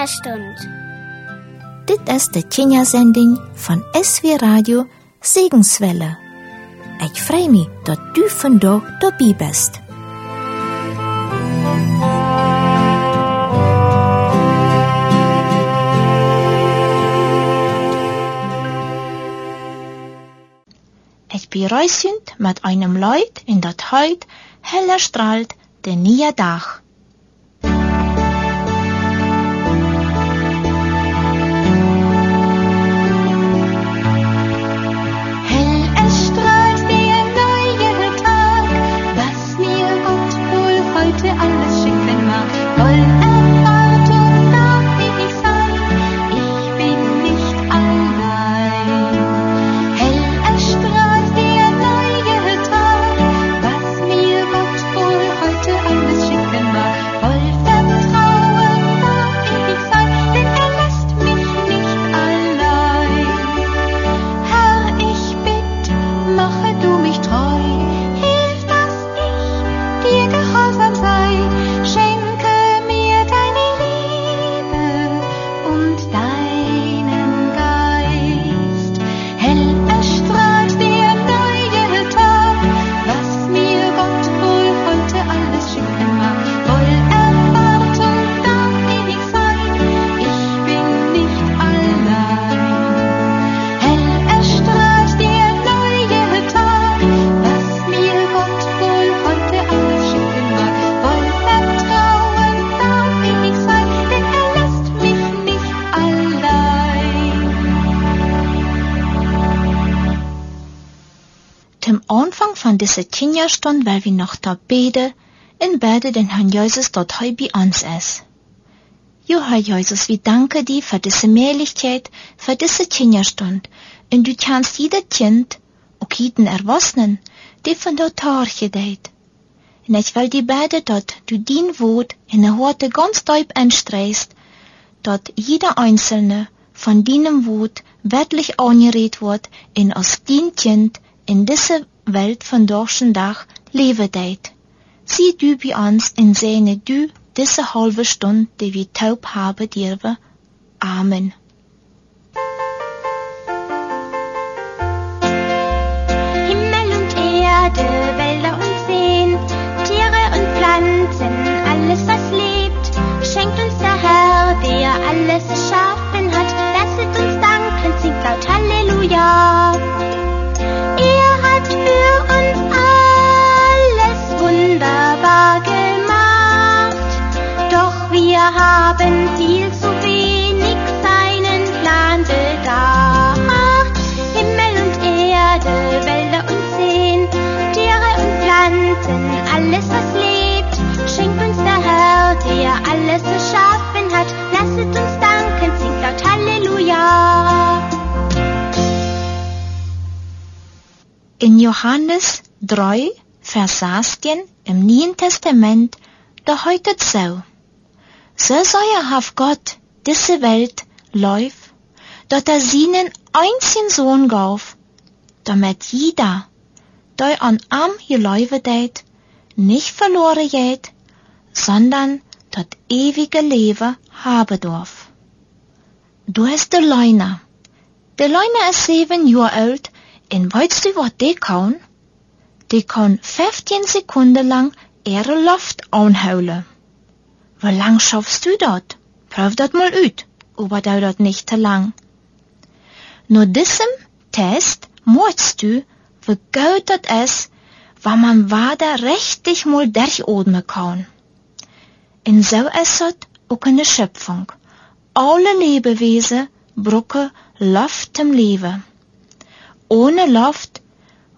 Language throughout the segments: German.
Kinderstund. Dit is de Kindersending van SW Radio Segenswelle. Ik freue mich, dat du vandaag dabei bist. Ich bereusend mit einem Leut in dat heut heller strahlt der neue Dach. Von dieser Kinderstunde, weil wir noch da beten, in bete den Herrn Jesus dort heu bei uns ist. Jo, Herr Jesus, wir danken dir für diese Möglichkeit, für diese Kinderstunde. Und du kannst jeder Kind, auch jeden Erwachsenen, die von dort Tarche deit. Und ich will dir beten, dort du dein Wort in der Horte ganz deep einstreist, dort jeder Einzelne von deinem Wort wörtlich angeredet wird und als dein Kind in dieser Welt von dorschen Dach leben deit. Sieh du bei uns und sehne du diese halbe Stunde, die wir taub haben dürfen. Amen. Johannes 3, Vers 16 im Neuen Testament, da heutet so. So sehr hat Gott diese Welt läuft, dass er seinen einzigen Sohn gab, damit jeder, der an ihm geläuft hat, nicht verloren geht, sondern das ewige Leben haben darf. Du hast der Leuna. Der Leuna ist sieben Jahre alt und weißt du, was die kann? Die kann 15 Sekunden lang ihre Luft anholen. Wie lang schaffst du das? Prüf das mal aus, aber dauert nicht zu lang. Nach diesem Test musst du, wie gut das ist, wenn man weiter richtig mal durchatmen kann. Und so ist es auch in der Schöpfung. Alle Lebewesen brauchen Luft zum Leben. Ohne Luft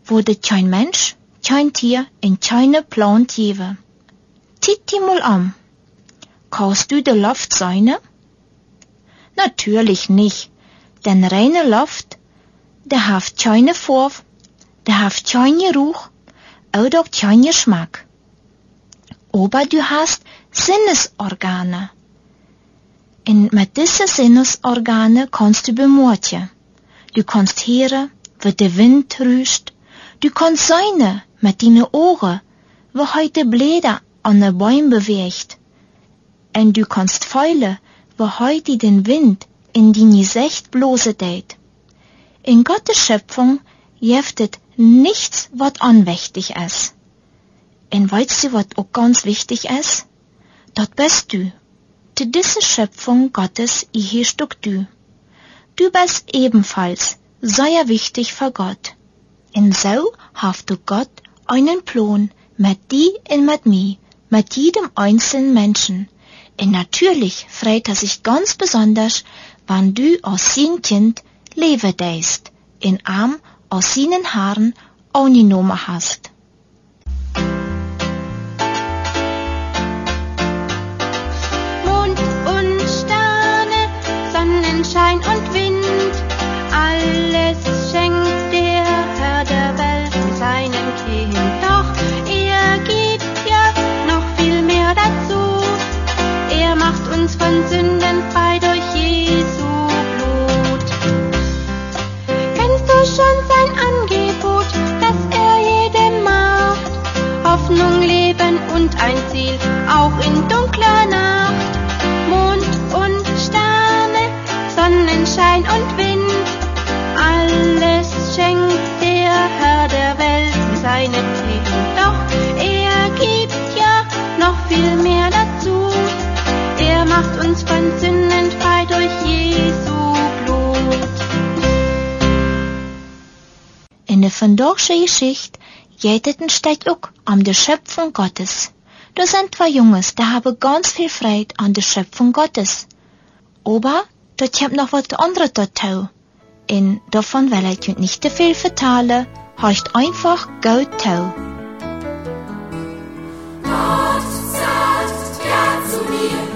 würde kein Mensch, kein Tier und keine Plant geben. Tiet die mal an. Kannst du die Luft sein? Natürlich nicht, denn reine Luft, der hat keine Farbe, der hat keinen Geruch oder keinen Geschmack. Aber du hast Sinnesorgane. Und mit diesen Sinnesorgane kannst du bemerken. Du kannst hören, wie der Wind rüscht. Du kannst sehen mit deinen Ohren, wie heute Blätter an den Bäumen bewegt. Und du kannst fühlen, wo heute den Wind in die Nisecht blose deed. In Gottes Schöpfung jeftet nichts, wat anwichtig is. En weißt du, wat auch ganz wichtig is? Dat bist du. Zu dieser Schöpfung Gottes gehörst auch du. Du bist ebenfalls sehr wichtig für Gott. Und so hast du Gott einen Plan mit dir und mit mir, mit jedem einzelnen Menschen. Und natürlich freut er sich ganz besonders, wenn du als sein Kind leben deist, in Arm aus seinen Haaren angenommen hast. Mond und Sterne, Sonnenschein und Wind, Der vandaagse Geschichte een steht ook um die Schöpfung Gottes. Da sind zwei Jungs, die haben ganz viel Freude an der Schöpfung Gottes. Aber dort kommt noch was anderes dazu. Und davon will ich nicht zu viel vertellen, heißt einfach Go To. Gott sagt ja zu mir,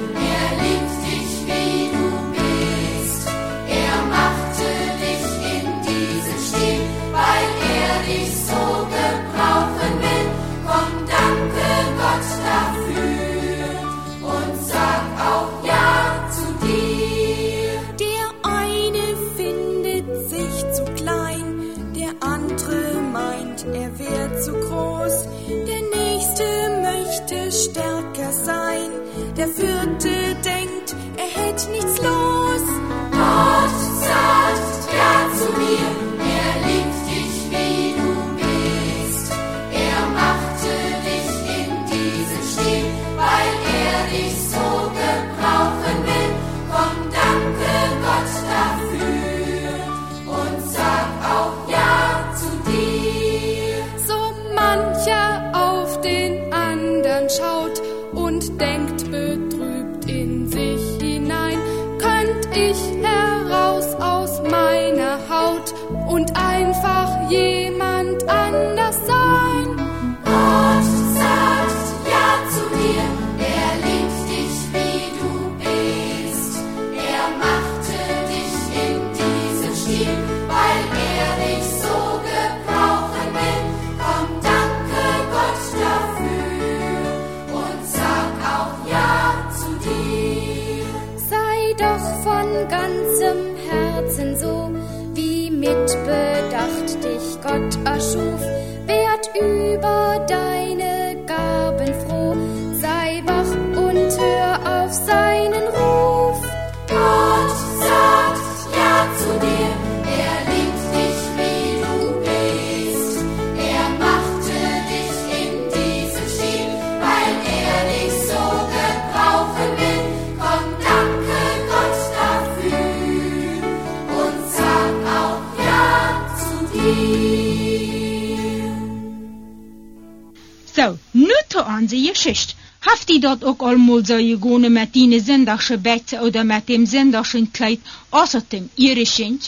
Die dort ook zo gegaan met die zondagse bed oder met dem zondagse Kleid, außer dem irischen?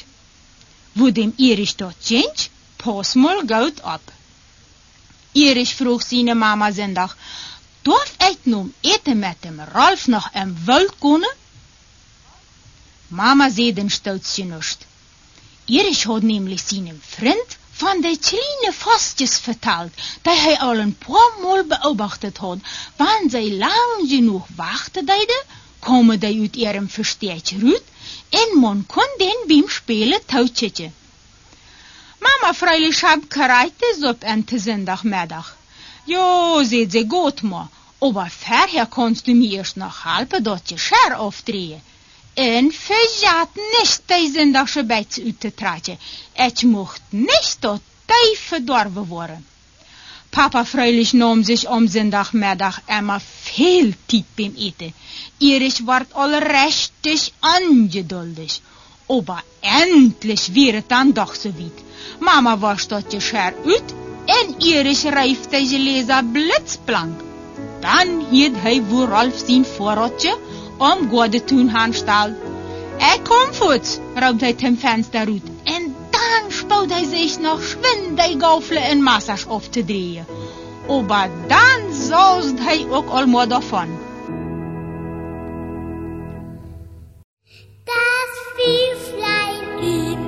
Wo dem irisch dort sind, pass mal gut ab. Irisch vroeg seine Mama zondag, darf ich nun eten mit dem Ralf noch im Wald gehen? Mama zei den Stolzje nicht. Irisch hat nämlich seinem Freund wann déi Tline fastjes vertalt, déi hei allen Promolll beobachtet hot, wann sei lang genug warte deide, komme déi ut ihrem versteet rüt, en mon kon den bim spele tautschetje. Mama freilich hab kareite sop ente sendach medach. Jo seet se got ma, ober verher konst du mirch nach halbe dotje Scher aufdrehe. En verjaat niet die zondagse bijts uit te traatje. Het mocht niet tot die verdorven worden. Papa freilich nam sich am Sonntagmittag immer viel Zeit beim Eten. Erich ward all richtig ungeduldig. Aber endlich wäre dann doch so weit. Mama was dat je scher uit en Erich reif deze lezer blitzblank. Dan hield hij voor Ralf zijn voorraadje omgoade tun hanstal. E komfut, raubt ei dem Fenster ut, en dann spaut ei sich noch schwind ei Gaufle en Massasch aufzudrehe. Ober dann sollst ei ook allmo davon. Das Vielflein übt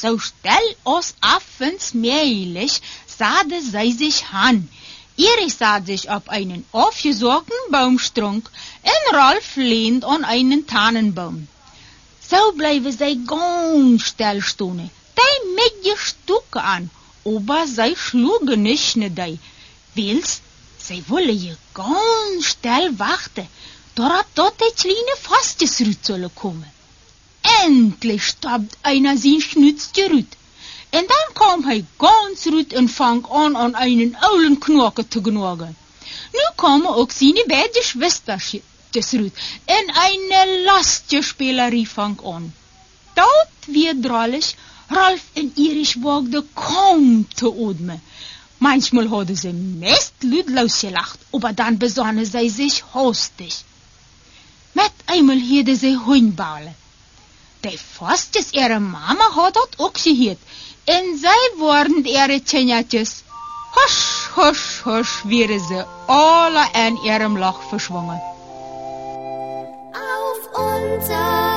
Zo stel ons affens meilig, sade zij sich an. Erich sah sich auf einen aufgesorgten Baumstrunk und Ralf lehnt an einen Tannenbaum. So bleiben sie ganz still stehen, die mit Stücke an, aber sie schlugen nicht ne die, weil's sie wollen je ganz still warten, dorab dort die kleine sollen kommen. Endlich stoppt einer sein Schnutzje rut. En dan kwam hij ganz rut en fang an an einen oulen knoken te gnagen. Nu kwamen ook zijn beide schwestertjes rut en eine lastje spelerie fang an. Dat weer drollig, Ralf en Erich wagden kaum te atmen. Manchmal hadden sie mest ludloos gelacht, aber dann besonnen sie sich hastig. Met einmal hielden sie Hundballen. Die Fastjes ihre Mama hat dat ook geheet. En zij waren ihre Tjenjatjes. Husch, husch, husch, wären sie alle in ihrem Lach verschwungen. Auf unserer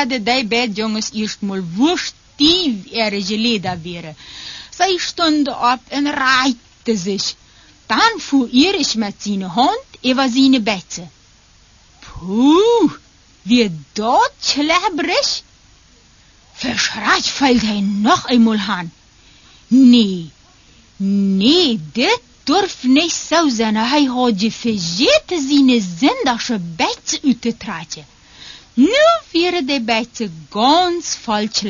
speelden die beide jongens eerst mal woest die ihre geleden wären. Sie stonden op en reihten sich. Dann fuhr Erich mit seiner Hand über seine Betze. Puh, wie dort schlebrig. Verschreit fällt er noch einmal an. Nee, nee, dit durf niet zo zijn. Hij had je vergeten zijn zindagse beetje uit te trekken. Nu wäre de beetje ganz falsch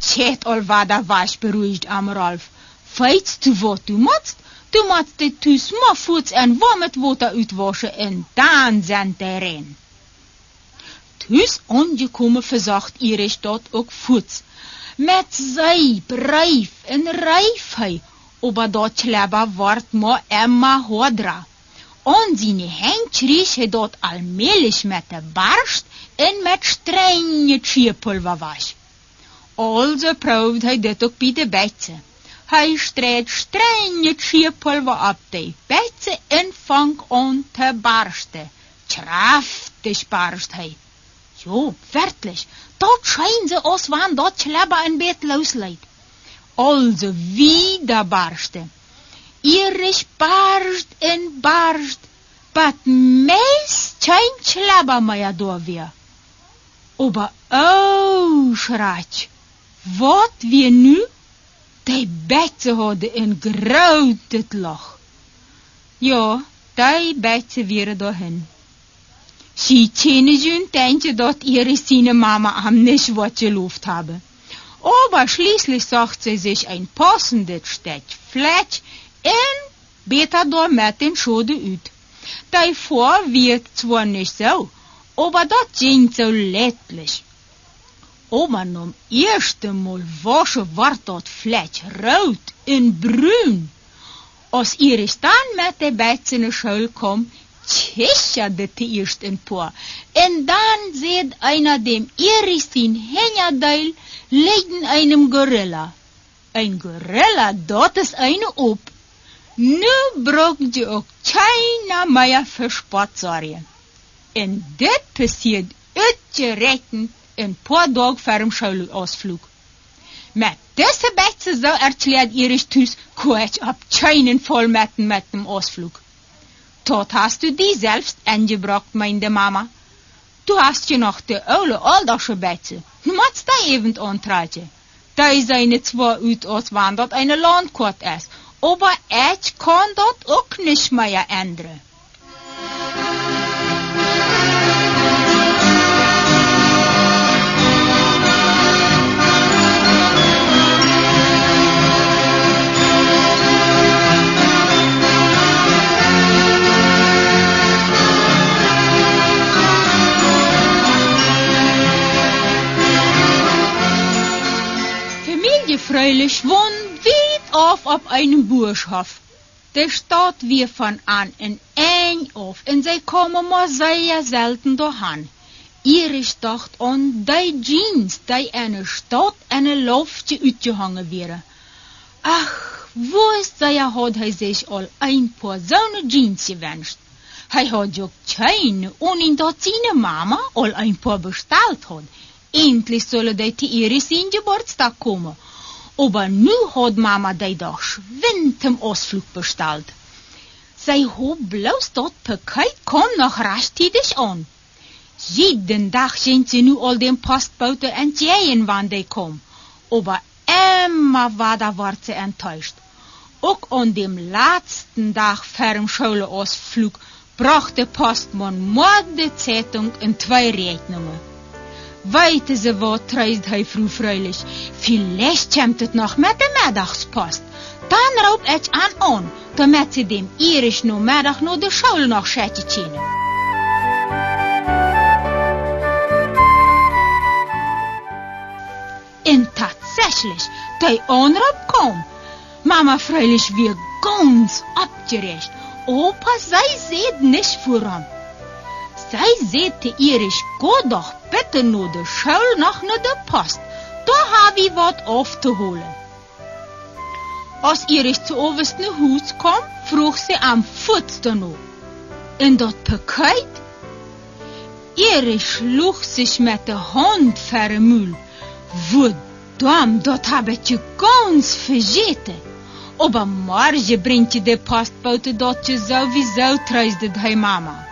chet al wat dat was, beruhigt am Ralf. Feits du wat du machst, du machst de tu små voets en wat met water uitwaschen en dan zijn de rein. Thuis aangekomen verzacht Iris dat ook voets. Met zij, breif en hij, oba dat chleba wordt maar emma hodra. und seine Hände riecht er dort allmählich mit der Barst und mit strengen Tierpulver wasch. Also probt er das auch bei den Betzen. Er streht strenge Tierpulver ab die Betzen und fängt an zu barsten. Kraftig barst er. Jo, wirklich, dort scheinen sie aus, wann dort Schlepper ein Bett losleitet. Also wieder barsten. Irisch barst en barst, but meist mehr da wir. Aber oh, schreit, wat wir nu? Die Bette hadden een groot loch. Ja, die Bette weer dahin. Sie kennen schon denken, dass ihre seine Mama am nicht was geluft habe. Aber schließlich sagt sie sich ein passendes Stück Fleisch beter da mit den Schode ut. Davor wird zwar nicht so, aber das ging so lettlich. Aber nom erste Mal wasche war dat Fleisch rot und brun. Als Iris dann mit der Beiz in de Schule kom, kicherde die eerst een paar. En dan zet einer dem Iris den Hängerdeil legen einem Gorilla. Ein Gorilla, dat is eine op. Nu braucht je ook keiner mehr für Sportsorgen. En dit passiert uitgerekend een paar Tage vor dem Schulausflug. Met deze Betze so erklärt Iris Tüß kurz ab keinen Vollmetten mit dem Ausflug. Tot hast du die selbst angebracht, meinte Mama. Du hast je noch die oude aldagsche Betze. Nu machst da eben antratje. Da is eine als wann dat eine Landkort ist, aber ich kann dat auch nicht mehr ändern. Familie Freilich wohnt weit auf auf einem Burschhof. Der Stadt wir von an in eng auf und sie kommen mal sehr selten dahin. Iris dacht an die Jeans, die eine Stadt eine Luftje uitgehangen wäre. Ach, wo ist der hat hij sich al ein paar zo'n Jeans gewünscht. Hij had keine und in dat seine Mama al ein paar bestellt hat. Endlich sollen die Iris in Geburtstag kommen. Aber nu hat Mama die doch schwind im Ausflug bestellt. Sie hat bloß dort Paket kom noch rechtzeitig an. Jeden Tag sind sie nu al den Postbote entgegen, wann die kom. Aber immer war da war sie enttäuscht. Auch an dem letzten Tag vor dem Schulausflug brachte Postmann morgen die Zeitung in zwei Rechnungen. Weite ze wat treist hij vroeg freilich. Vielleicht kommt het noch mit der Middagspost. Dann raubt ich an an, damit sie dem Irisch no Mittag no de Schule noch schätze können. Und tatsächlich, der Anruf kam. Mama freilich wir ganz abgerecht. Opa sei seht nicht voran. Zij zette Iris, doch bitte nur de Schule noch naar de Post. Da hab ich wat auf zu holen. Als Iris zu obersten Hus kom, vroeg sie am voetste noch. In dat Paket? Iris schlug sich mit der Hand Müll. Verdammt, dat ich je ganz vergeten. Aber morgen bringt je de postbote dat je sowieso treusdet hij mama.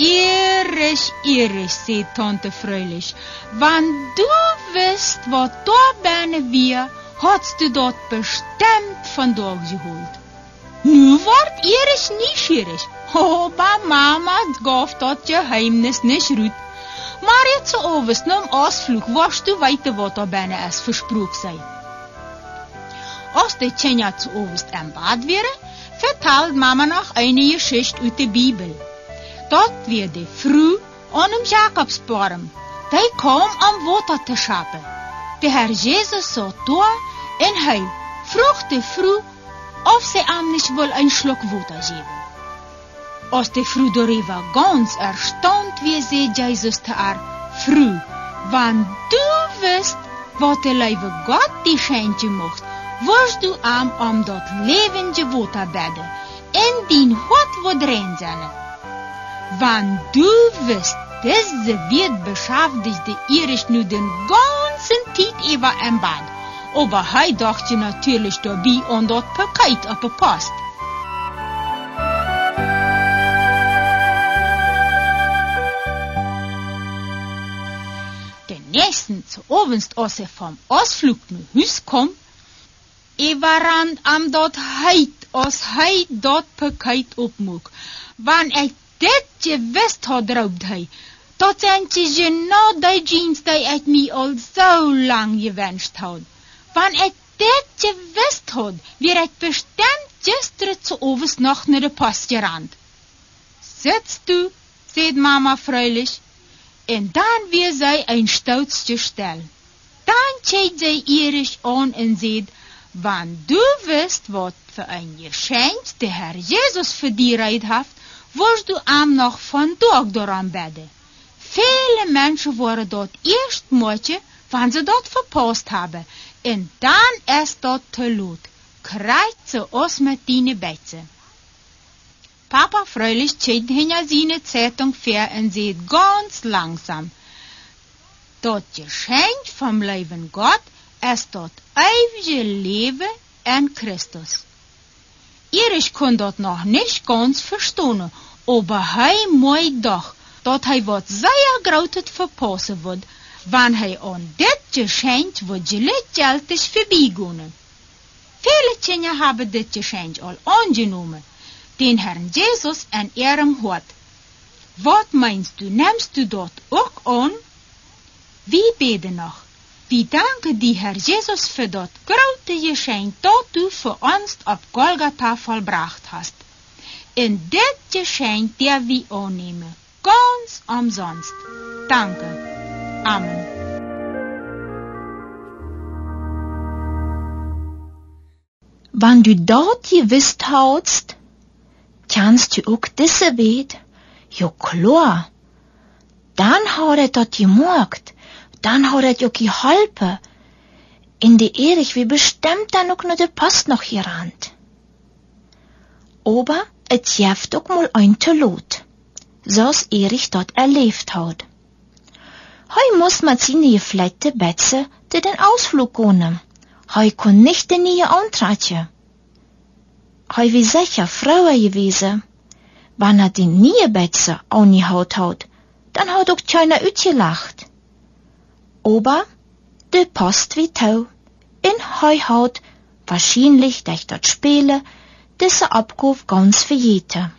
Iris, Iris, sagt Tante fröhlich, wann du wisst, was da bene wir, Hast du dort bestimmt von dort geholt. Nu wordt Iris nieuwsgierig. Opa, mama gaf dat geheimnis niet uit. Maar jetzt so overs nam Ausflug, was du weiter wat er bijna es versprochen sei. Als de Tjenja zu overs am Bad wäre, vertelt Mama noch eine Geschichte aus der Bibel. Dort wird die Früh an dem Jakobsbaum. Die kam am Wasser te schappen. Der Herr Jesus saß da und hij vroeg de of sie am nicht wohl ein Schluck Wasser geben. Als die Früh darüber ganz erstaunt, wie sie Jesus te ar, Früh, wann du wirst, was der liebe Gott die Scheintje mocht, wirst du am am dat levende bedden, in din hot wat rein zijn. Wann du wirst, diese wird beschäftigt die Irisch nu den ganzen Tag über im Bad. Aber hij dachte natürlich dabei an dat Paket op de post. Den nächsten zu Abend, als er vom Ausflug nach Hus er war am dort heit, als hij dat Paket opmoek. Wann er dit gewist had, raubt hij, dat zijn ze genau die jeans die ik me al zo lang gewünscht had. Wann ik dit gewist had, weer ik bestemd gisteren zu overs nog naar de post gerand. Sitzt du, sagt Mama freulich, en dan weer zij een stoutje stel. Dan kijkt zij irisch aan en zegt, wann du wist wat für ein Geschenk der Herr Jesus für die Reit haft, wirst du am noch von Tag daran beten. Viele Menschen waren dort erstmals, wann sie dort verpasst haben, und dann ist dort te laut. Kreuze aus mit deine Betze. Papa freulich zieht hinter seine Zeitung fair und sieht ganz langsam. Das Geschenk vom lieben Gott ist das ewige Leben in Christus. Erich kon dat noch nicht ganz verstehen, aber hij mooi doch, dat hij wat sehr grautet verpassen wird, wann hij an dit Geschenk wat geleidelijk vorbeigegangen. Viele Kinder haben dit Geschenk al angenommen, den Herrn Jesus in ihrem Hort. Wat meinst du, nimmst du dort auch an? Wie beten noch? Wir danken die Herr Jesus für das große Geschenk, das du für uns auf Golgatha vollbracht hast. In dit Geschenk, der wir annehmen, ganz umsonst. Danke. Amen. Wann du dort gewusst hast, kannst du auch diese wet? Ja klar. Dann hat er dort gemerkt, dann hat er auch geholfen. In die Erich wie bestimmt dann auch noch der Post noch gerannt. Aber es jeft auch mal ein te lot, so's Erich dort erlebt hat. Heu muss man seine gefleckte Betze de den Ausflug gehen. Heu kon nicht den nie antratje. Heu wie sicher Frau gewesen. Wann er die nie Betze angehaut hat, dann hat auch keiner utgelacht. Aber de Post wie Tau. In Heu hat wahrscheinlich durch dat Spiele diese Abkauf ganz verjeten.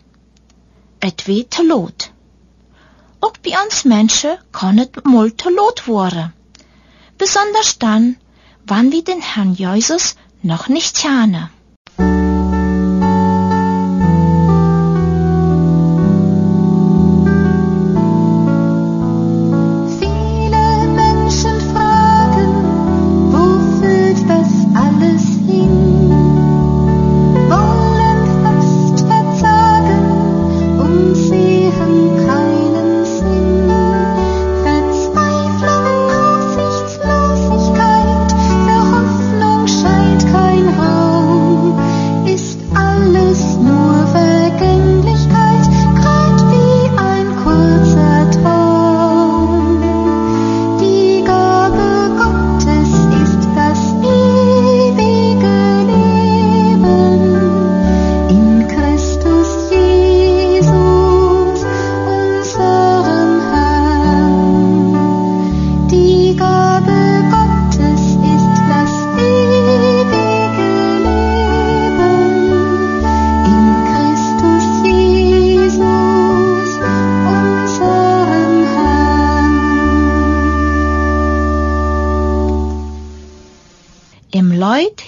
Et wie te lot. Auch bei uns Menschen kann et mal te lot worden. Besonders dann, wann wir den Herrn Jesus noch nicht kennen.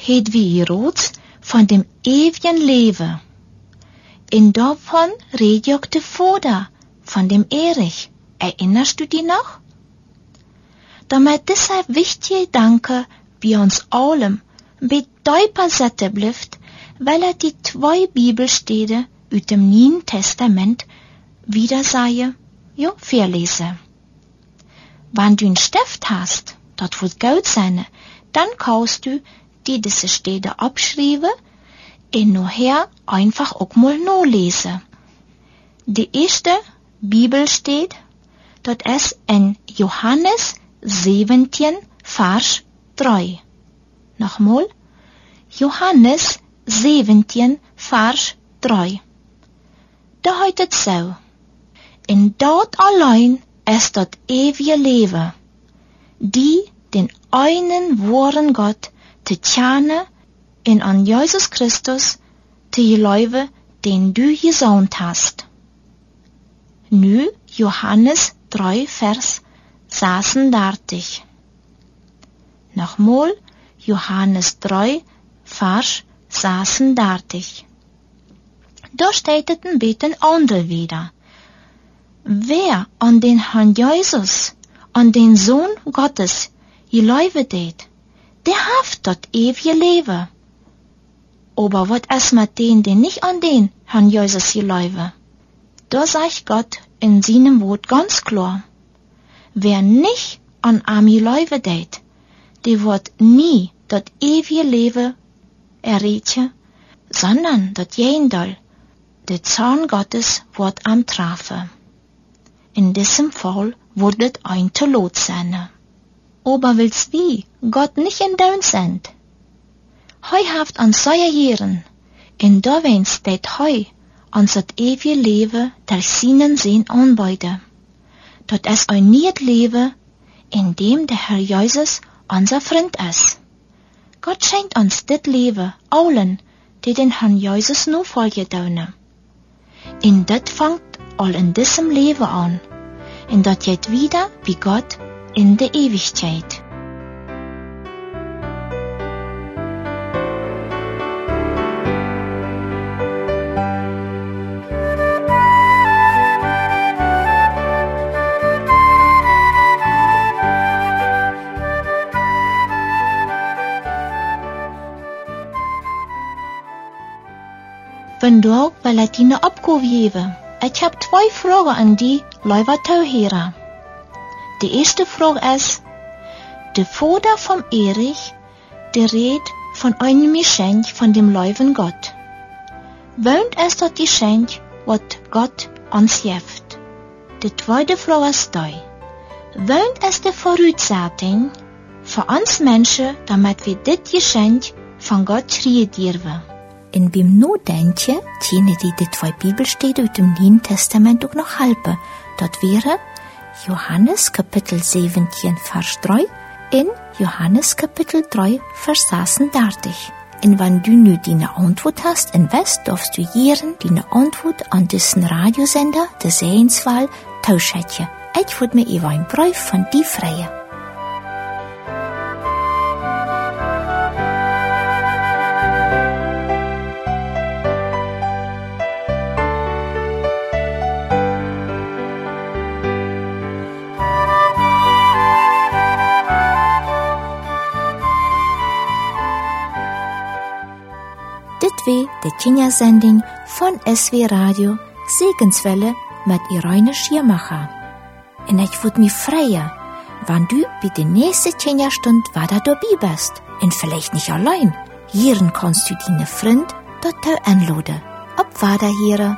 Herods von dem ewigen Leben. In davon de Vater, von dem Erich. Erinnerst du dich noch? Damit deshalb wichtige Danke bei uns allem bei Deuper Sätte blifft, weil er die zwei Bibelstede aus dem Neuen Testament wieder sei, jo, verlese. Wenn du ein Stift hast, dat wird gut sein, dann kannst du die diese Stede abschreiben und nachher einfach auch mal nachlesen. Die erste Bibel steht, dat es in Johannes 17, Vers 3. Nochmal, Johannes 17, Vers 3. Da heute so. In dort allein ist das ewige Leben, die den einen wahren Gott te tjane en an Jesus Christus te geloven den du gezoond hast. Nu Johannes 3 Vers 36. Nochmal Johannes 3 Vers 36. Da steht beetje ander wieder. Wer an den Herrn Jesus, an den Sohn Gottes, geloven der haft dort ewige Leben. Aber wat es mit den, den nicht an den Herrn Jesus geloven? Da sagt Gott in seinem Wort ganz klar, wer nicht an Ami Leuwe deed, der wird nie dat ewige Leben erreichen, sondern dat jendal, der Zorn Gottes wird am trafen. In diesem Fall wird ein Tod sein. Aber willst wie Gott nicht in dein sind? Hei haft an seine Jahren, in da wens det hei ans het ewige Leben durch seinen Sinn anbeide. Dat es ein niet Leben, in dem der Herr Jesus unser Freund ist. Gott schenkt uns dit Leben allen, die den Herrn Jesus nur folgen tun. In dit fangt all in diesem Leben an, in dat jet wieder wie Gott in der Ewigkeit. Vandaag wil ik die opgeven. Ik heb twee vragen aan die Leute toeheren. De eerste vraag is, de Vater von Erich, der redt von einem Geschenk von dem leuven Gott. Wohnt es dort Geschenk, wat Gott uns gibt? De tweede vraag is die, wohnt es de Voraussetzung für uns Menschen, damit wir dit Geschenk von Gott dürfen? In beim Nodenken dienen die die zwei Bibelsteden aus dem Neuen Testament auch noch halten. Dort wäre Johannes Kapitel 17 Vers 3 in Johannes Kapitel 3 Vers 36. Und wenn du nu deine Antwort hast, in was darfst du jeden deine Antwort an diesen Radiosender, der Sehenswahl, tauschen. Ich würde mir über ein Brief von die freien. Dit weer de Kindersending von SW Radio Segenswelle mit Irene Schiermacher. Und ich würd mich freuen, wenn du bei der nächsten Kinderstunde weiter dabei bist. Und vielleicht nicht allein. Hier kannst du deine Freund dort anladen. Ob weiter hier.